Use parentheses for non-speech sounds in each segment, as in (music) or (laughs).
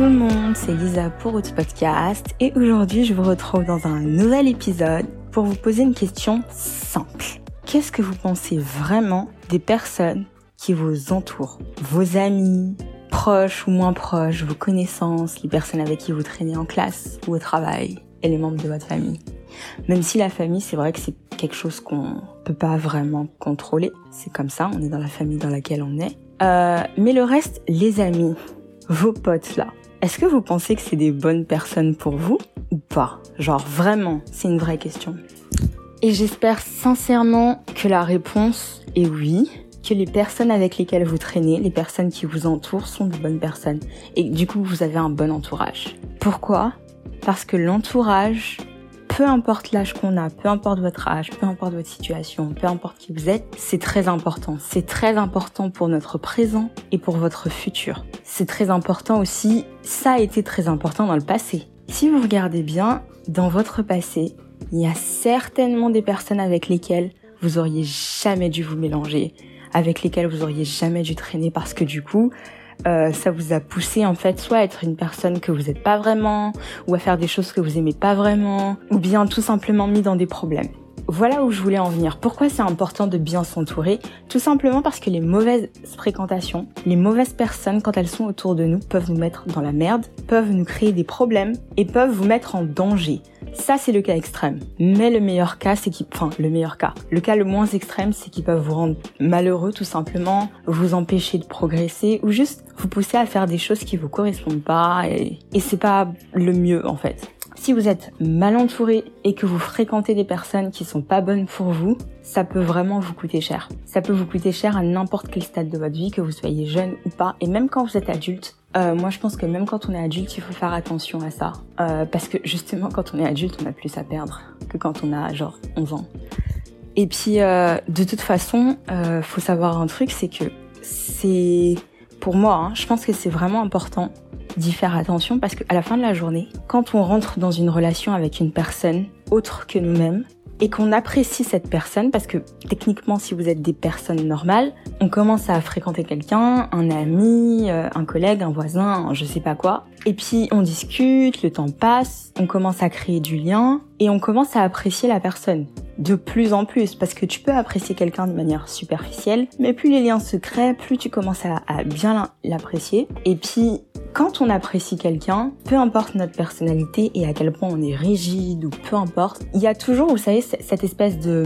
tout le monde, c'est Lisa pour Outil Podcast et aujourd'hui je vous retrouve dans un nouvel épisode pour vous poser une question simple. Qu'est-ce que vous pensez vraiment des personnes qui vous entourent? Vos amis, proches ou moins proches, vos connaissances, les personnes avec qui vous traînez en classe ou au travail et les membres de votre famille? Même si la famille, c'est vrai que c'est quelque chose qu'on peut pas vraiment contrôler. C'est comme ça, on est dans la famille dans laquelle on est. Euh, mais le reste, les amis, vos potes là, est-ce que vous pensez que c'est des bonnes personnes pour vous ou pas? Genre vraiment, c'est une vraie question. Et j'espère sincèrement que la réponse est oui, que les personnes avec lesquelles vous traînez, les personnes qui vous entourent sont de bonnes personnes et du coup vous avez un bon entourage. Pourquoi? Parce que l'entourage peu importe l'âge qu'on a, peu importe votre âge, peu importe votre situation, peu importe qui vous êtes, c'est très important. C'est très important pour notre présent et pour votre futur. C'est très important aussi, ça a été très important dans le passé. Si vous regardez bien, dans votre passé, il y a certainement des personnes avec lesquelles vous auriez jamais dû vous mélanger, avec lesquelles vous auriez jamais dû traîner parce que du coup, euh, ça vous a poussé en fait soit à être une personne que vous n'êtes pas vraiment, ou à faire des choses que vous aimez pas vraiment, ou bien tout simplement mis dans des problèmes. Voilà où je voulais en venir. Pourquoi c'est important de bien s'entourer? Tout simplement parce que les mauvaises fréquentations, les mauvaises personnes, quand elles sont autour de nous, peuvent nous mettre dans la merde, peuvent nous créer des problèmes et peuvent vous mettre en danger. Ça, c'est le cas extrême. Mais le meilleur cas, c'est qu'ils, enfin, le meilleur cas. Le cas le moins extrême, c'est qu'ils peuvent vous rendre malheureux, tout simplement, vous empêcher de progresser, ou juste vous pousser à faire des choses qui vous correspondent pas, et, et c'est pas le mieux, en fait. Si vous êtes mal entouré et que vous fréquentez des personnes qui sont pas bonnes pour vous, ça peut vraiment vous coûter cher. Ça peut vous coûter cher à n'importe quel stade de votre vie, que vous soyez jeune ou pas, et même quand vous êtes adulte. Euh, moi, je pense que même quand on est adulte, il faut faire attention à ça. Euh, parce que justement, quand on est adulte, on a plus à perdre que quand on a genre 11 ans. Et puis, euh, de toute façon, faut savoir un truc, c'est que c'est... Pour moi, hein, je pense que c'est vraiment important d'y faire attention parce qu'à la fin de la journée, quand on rentre dans une relation avec une personne autre que nous-mêmes, et qu'on apprécie cette personne parce que techniquement si vous êtes des personnes normales, on commence à fréquenter quelqu'un, un ami, euh, un collègue, un voisin, je sais pas quoi. Et puis on discute, le temps passe, on commence à créer du lien et on commence à apprécier la personne de plus en plus parce que tu peux apprécier quelqu'un de manière superficielle, mais plus les liens se créent, plus tu commences à, bien l'apprécier. Et puis quand on apprécie quelqu'un, peu importe notre personnalité et à quel point on est rigide ou peu importe, il y a toujours, vous savez, cette espèce de,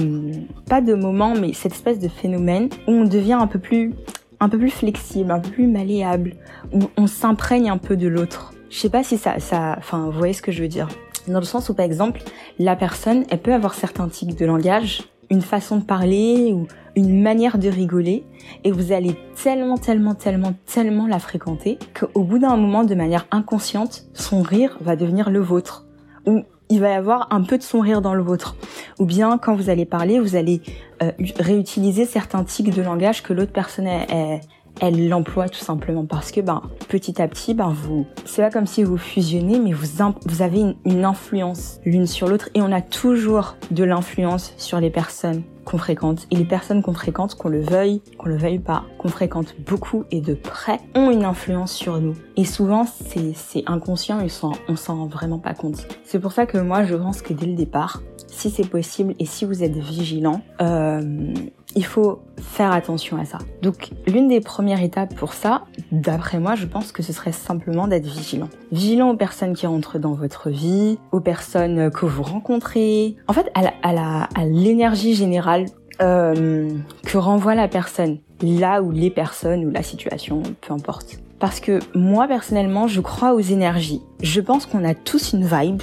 pas de moment, mais cette espèce de phénomène où on devient un peu plus, un peu plus flexible, un peu plus malléable, où on s'imprègne un peu de l'autre. Je sais pas si ça, ça, enfin, vous voyez ce que je veux dire. Dans le sens où, par exemple, la personne, elle peut avoir certains types de langage, une façon de parler ou une manière de rigoler et vous allez tellement, tellement, tellement, tellement la fréquenter qu'au bout d'un moment, de manière inconsciente, son rire va devenir le vôtre. Ou il va y avoir un peu de son rire dans le vôtre. Ou bien, quand vous allez parler, vous allez euh, réutiliser certains tics de langage que l'autre personne est, elle l'emploie tout simplement parce que ben petit à petit ben vous c'est pas comme si vous fusionnez mais vous vous avez une, une influence l'une sur l'autre et on a toujours de l'influence sur les personnes qu'on fréquente. Et les personnes qu'on fréquente qu'on le veuille qu'on le veuille pas qu'on fréquente beaucoup et de près ont une influence sur nous. Et souvent c'est c'est inconscient et on s'en rend vraiment pas compte. C'est pour ça que moi je pense que dès le départ si c'est possible et si vous êtes vigilant euh, il faut faire attention à ça. Donc l'une des premières étapes pour ça, d'après moi, je pense que ce serait simplement d'être vigilant. Vigilant aux personnes qui rentrent dans votre vie, aux personnes que vous rencontrez, en fait à l'énergie générale euh, que renvoie la personne, là où les personnes ou la situation, peu importe. Parce que moi personnellement, je crois aux énergies. Je pense qu'on a tous une vibe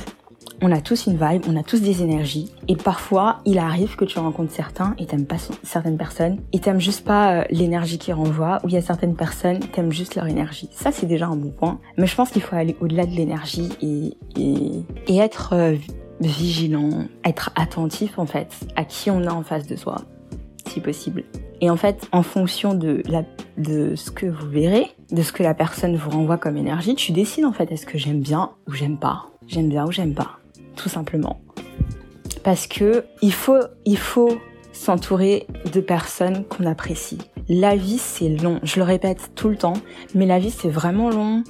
on a tous une vibe, on a tous des énergies. Et parfois, il arrive que tu rencontres certains et t'aimes pas certaines personnes. Et t'aimes juste pas euh, l'énergie qu'ils renvoient. Ou il y a certaines personnes, t'aimes juste leur énergie. Ça, c'est déjà un bon point. Mais je pense qu'il faut aller au-delà de l'énergie et, et, être euh, vigilant, être attentif, en fait, à qui on a en face de soi, si possible. Et en fait, en fonction de, la, de ce que vous verrez, de ce que la personne vous renvoie comme énergie, tu décides en fait est-ce que j'aime bien ou j'aime pas? J'aime bien ou j'aime pas? Tout simplement. Parce que il faut, il faut s'entourer de personnes qu'on apprécie. La vie, c'est long. Je le répète tout le temps, mais la vie, c'est vraiment long.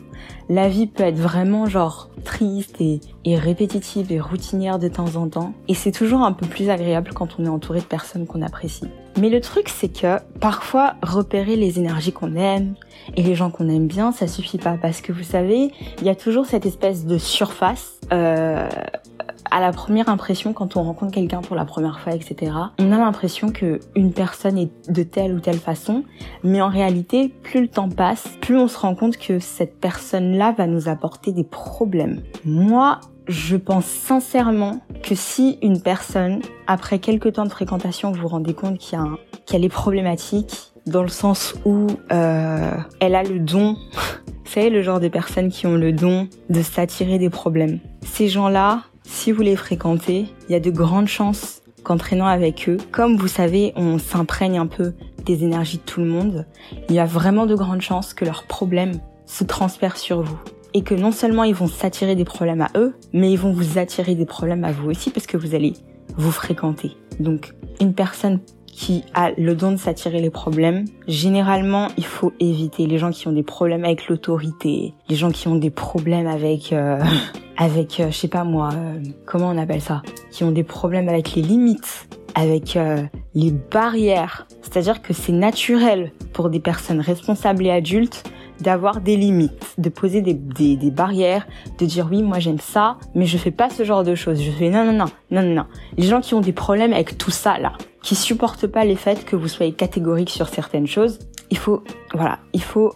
La vie peut être vraiment genre triste et, et répétitive et routinière de temps en temps. Et c'est toujours un peu plus agréable quand on est entouré de personnes qu'on apprécie. Mais le truc, c'est que parfois, repérer les énergies qu'on aime et les gens qu'on aime bien, ça suffit pas. Parce que vous savez, il y a toujours cette espèce de surface euh, à la première impression, quand on rencontre quelqu'un pour la première fois, etc., on a l'impression que une personne est de telle ou telle façon, mais en réalité, plus le temps passe, plus on se rend compte que cette personne-là va nous apporter des problèmes. Moi, je pense sincèrement que si une personne, après quelques temps de fréquentation, vous vous rendez compte qu'elle est problématique, dans le sens où euh, elle a le don, (laughs) vous savez, le genre de personnes qui ont le don de s'attirer des problèmes. Ces gens-là, si vous les fréquentez, il y a de grandes chances qu'entraînant avec eux, comme vous savez, on s'imprègne un peu des énergies de tout le monde, il y a vraiment de grandes chances que leurs problèmes se transfèrent sur vous. Et que non seulement ils vont s'attirer des problèmes à eux, mais ils vont vous attirer des problèmes à vous aussi parce que vous allez vous fréquenter. Donc, une personne qui a le don de s'attirer les problèmes, généralement, il faut éviter les gens qui ont des problèmes avec l'autorité, les gens qui ont des problèmes avec euh, avec, euh, je sais pas moi, euh, comment on appelle ça, qui ont des problèmes avec les limites, avec euh, les barrières. C'est-à-dire que c'est naturel pour des personnes responsables et adultes d'avoir des limites, de poser des, des, barrières, de dire oui, moi j'aime ça, mais je fais pas ce genre de choses. Je fais non, non, non, non, non, non. Les gens qui ont des problèmes avec tout ça là, qui supportent pas les faits que vous soyez catégorique sur certaines choses, il faut, voilà, il faut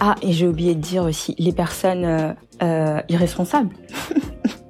ah, et j'ai oublié de dire aussi, les personnes euh, euh, irresponsables.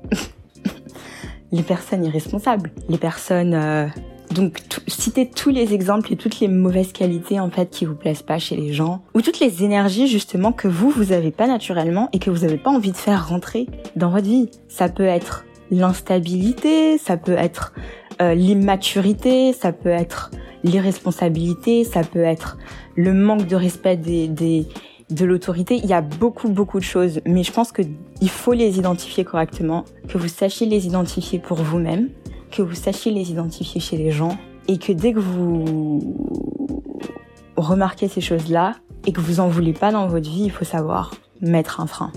(laughs) les personnes irresponsables. Les personnes... Euh, donc, citez tous les exemples et toutes les mauvaises qualités, en fait, qui vous plaisent pas chez les gens. Ou toutes les énergies, justement, que vous, vous avez pas naturellement et que vous avez pas envie de faire rentrer dans votre vie. Ça peut être l'instabilité, ça peut être euh, l'immaturité, ça peut être l'irresponsabilité, ça peut être le manque de respect des, des, de l'autorité, il y a beaucoup, beaucoup de choses, mais je pense qu'il faut les identifier correctement, que vous sachiez les identifier pour vous-même, que vous sachiez les identifier chez les gens, et que dès que vous remarquez ces choses-là, et que vous en voulez pas dans votre vie, il faut savoir mettre un frein.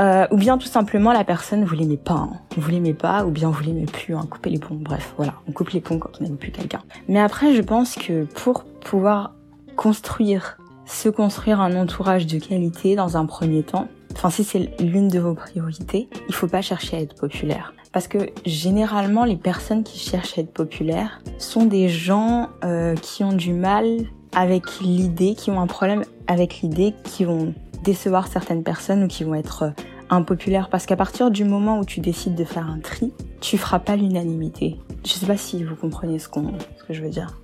Euh, ou bien tout simplement la personne vous l'aimez pas, hein. vous l'aimez pas, ou bien vous l'aimez plus, hein. coupez les ponts, bref, voilà, on coupe les ponts quand on n'aime plus quelqu'un. Mais après, je pense que pour pouvoir construire se construire un entourage de qualité dans un premier temps. Enfin, si c'est l'une de vos priorités, il faut pas chercher à être populaire. Parce que généralement, les personnes qui cherchent à être populaires sont des gens euh, qui ont du mal avec l'idée, qui ont un problème avec l'idée, qui vont décevoir certaines personnes ou qui vont être euh, impopulaires. Parce qu'à partir du moment où tu décides de faire un tri, tu feras pas l'unanimité. Je sais pas si vous comprenez ce, ce que je veux dire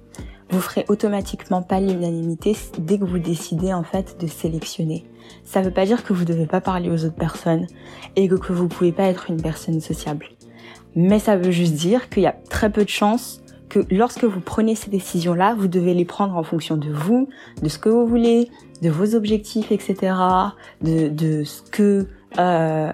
vous ferez automatiquement pas l'unanimité dès que vous décidez en fait de sélectionner. Ça veut pas dire que vous devez pas parler aux autres personnes et que, vous pouvez pas être une personne sociable. Mais ça veut juste dire qu'il y a très peu de chances que lorsque vous prenez ces décisions-là, vous devez les prendre en fonction de vous, de ce que vous voulez, de vos objectifs, etc., de, de ce que euh,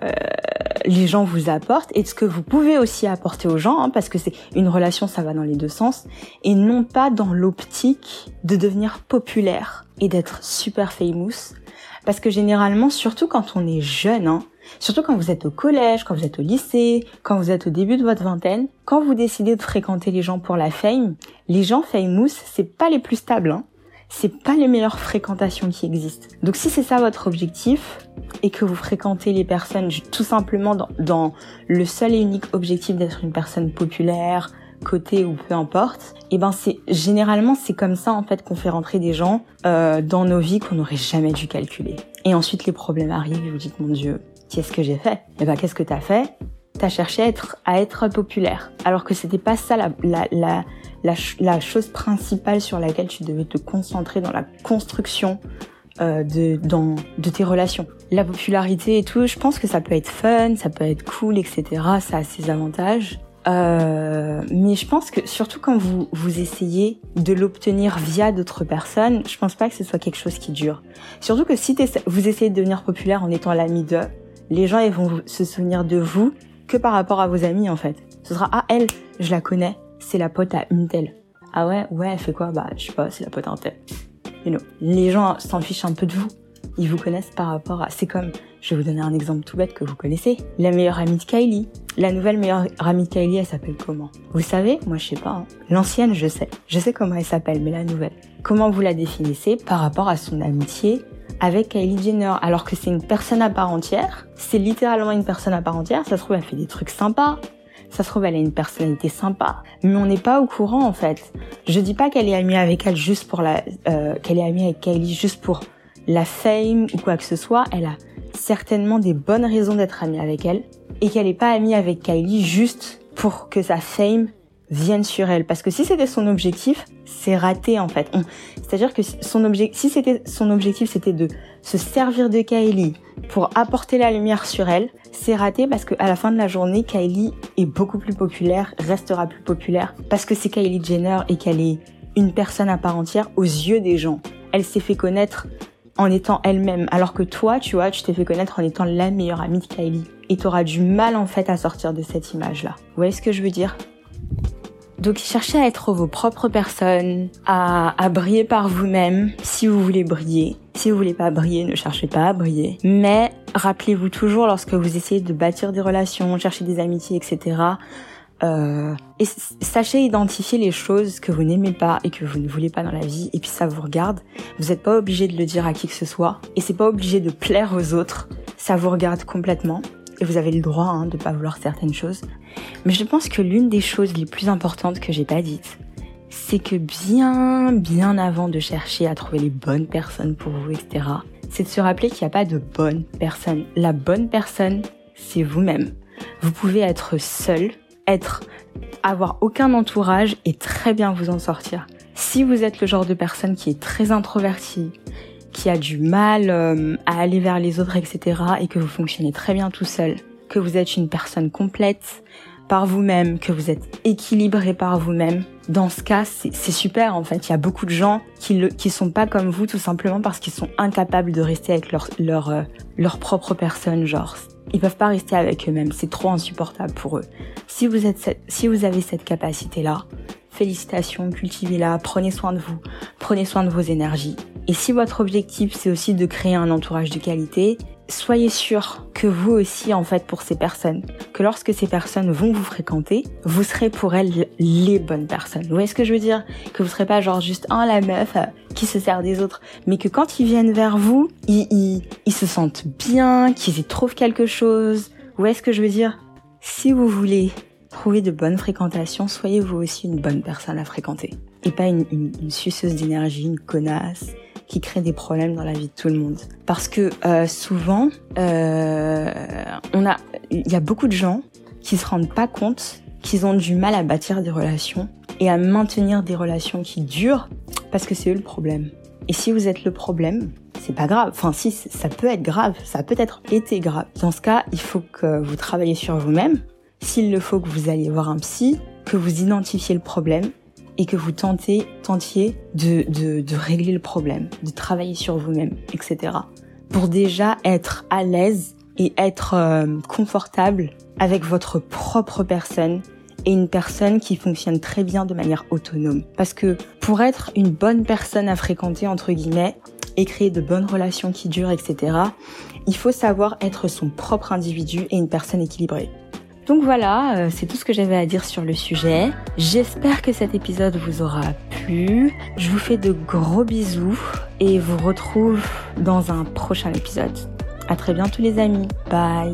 les gens vous apportent et ce que vous pouvez aussi apporter aux gens, hein, parce que c'est une relation, ça va dans les deux sens, et non pas dans l'optique de devenir populaire et d'être super famous. Parce que généralement, surtout quand on est jeune, hein, surtout quand vous êtes au collège, quand vous êtes au lycée, quand vous êtes au début de votre vingtaine, quand vous décidez de fréquenter les gens pour la fame, les gens famous, c'est pas les plus stables. Hein c'est pas les meilleures fréquentations qui existent. Donc si c'est ça votre objectif et que vous fréquentez les personnes tout simplement dans, le seul et unique objectif d'être une personne populaire, cotée ou peu importe, et eh ben c'est généralement c'est comme ça en fait qu'on fait rentrer des gens euh, dans nos vies qu'on n'aurait jamais dû calculer. Et ensuite les problèmes arrivent et vous dites mon Dieu, qu'est-ce que j'ai fait? Et eh ben qu'est-ce que t'as fait? T'as cherché à être à être populaire, alors que c'était pas ça la, la, la la, chose principale sur laquelle tu devais te concentrer dans la construction euh, de, dans, de tes relations. La popularité et tout, je pense que ça peut être fun, ça peut être cool, etc. Ça a ses avantages. Euh, mais je pense que surtout quand vous, vous essayez de l'obtenir via d'autres personnes, je pense pas que ce soit quelque chose qui dure. Surtout que si vous essayez de devenir populaire en étant l'ami d'eux, les gens ils vont se souvenir de vous que par rapport à vos amis en fait. Ce sera ah elle, je la connais, c'est la pote à une telle. Ah ouais, ouais, elle fait quoi? Bah, je sais pas, c'est la pote en tête. You know. Les gens s'en fichent un peu de vous. Ils vous connaissent par rapport à... C'est comme, je vais vous donner un exemple tout bête que vous connaissez. La meilleure amie de Kylie. La nouvelle meilleure amie de Kylie, elle s'appelle comment? Vous savez? Moi, je sais pas. Hein. L'ancienne, je sais. Je sais comment elle s'appelle, mais la nouvelle. Comment vous la définissez par rapport à son amitié avec Kylie Jenner, alors que c'est une personne à part entière. C'est littéralement une personne à part entière. Ça se trouve, elle fait des trucs sympas. Ça se trouve, elle a une personnalité sympa, mais on n'est pas au courant en fait. Je dis pas qu'elle est amie avec elle juste pour la, euh, qu'elle est amie avec Kylie juste pour la fame ou quoi que ce soit. Elle a certainement des bonnes raisons d'être amie avec elle et qu'elle n'est pas amie avec Kylie juste pour que sa fame vienne sur elle. Parce que si c'était son objectif, c'est raté en fait. C'est-à-dire que son si c'était son objectif, c'était de se servir de Kylie pour apporter la lumière sur elle, c'est raté parce qu'à la fin de la journée, Kylie est beaucoup plus populaire, restera plus populaire parce que c'est Kylie Jenner et qu'elle est une personne à part entière aux yeux des gens. Elle s'est fait connaître en étant elle-même, alors que toi, tu vois, tu t'es fait connaître en étant la meilleure amie de Kylie. Et t'auras du mal en fait à sortir de cette image-là. Vous voyez ce que je veux dire? Donc cherchez à être vos propres personnes, à, à briller par vous-même si vous voulez briller. Si vous voulez pas briller, ne cherchez pas à briller. Mais rappelez-vous toujours lorsque vous essayez de bâtir des relations, chercher des amitiés, etc. Euh, et sachez identifier les choses que vous n'aimez pas et que vous ne voulez pas dans la vie, et puis ça vous regarde. Vous n'êtes pas obligé de le dire à qui que ce soit, et c'est pas obligé de plaire aux autres. Ça vous regarde complètement et vous avez le droit hein, de pas vouloir certaines choses. Mais je pense que l'une des choses les plus importantes que j'ai pas dites, c'est que bien, bien avant de chercher à trouver les bonnes personnes pour vous, etc., c'est de se rappeler qu'il n'y a pas de bonne personne. La bonne personne, c'est vous-même. Vous pouvez être seul, être, avoir aucun entourage et très bien vous en sortir. Si vous êtes le genre de personne qui est très introvertie, qui a du mal euh, à aller vers les autres, etc., et que vous fonctionnez très bien tout seul, que vous êtes une personne complète par vous-même, que vous êtes équilibré par vous-même, dans ce cas, c'est super en fait. Il y a beaucoup de gens qui ne qui sont pas comme vous tout simplement parce qu'ils sont incapables de rester avec leur leur euh, leur propre personne, genre ils peuvent pas rester avec eux-mêmes, c'est trop insupportable pour eux. Si vous êtes si vous avez cette capacité là, félicitations, cultivez-la, prenez soin de vous, prenez soin de vos énergies. Et si votre objectif c'est aussi de créer un entourage de qualité, soyez sûr que vous aussi, en fait, pour ces personnes, que lorsque ces personnes vont vous fréquenter, vous serez pour elles les bonnes personnes. Vous voyez ce que je veux dire? Que vous serez pas genre juste un la meuf euh, qui se sert des autres, mais que quand ils viennent vers vous, ils, se sentent bien, qu'ils y trouvent quelque chose. Vous voyez ce que je veux dire? Si vous voulez Trouvez de bonnes fréquentations, soyez vous aussi une bonne personne à fréquenter. Et pas une, suceuse d'énergie, une connasse qui crée des problèmes dans la vie de tout le monde. Parce que euh, souvent, euh, on a, il y a beaucoup de gens qui se rendent pas compte qu'ils ont du mal à bâtir des relations et à maintenir des relations qui durent parce que c'est eux le problème. Et si vous êtes le problème, c'est pas grave. Enfin, si, ça peut être grave. Ça peut être été grave. Dans ce cas, il faut que vous travaillez sur vous-même s'il le faut que vous alliez voir un psy, que vous identifiez le problème et que vous tentez, tentiez de, de, régler le problème, de travailler sur vous-même, etc. Pour déjà être à l'aise et être euh, confortable avec votre propre personne et une personne qui fonctionne très bien de manière autonome. Parce que pour être une bonne personne à fréquenter, entre guillemets, et créer de bonnes relations qui durent, etc., il faut savoir être son propre individu et une personne équilibrée. Donc voilà, euh, c'est tout ce que j'avais à dire sur le sujet. J'espère que cet épisode vous aura plu. Je vous fais de gros bisous et vous retrouve dans un prochain épisode. À très bientôt les amis. Bye.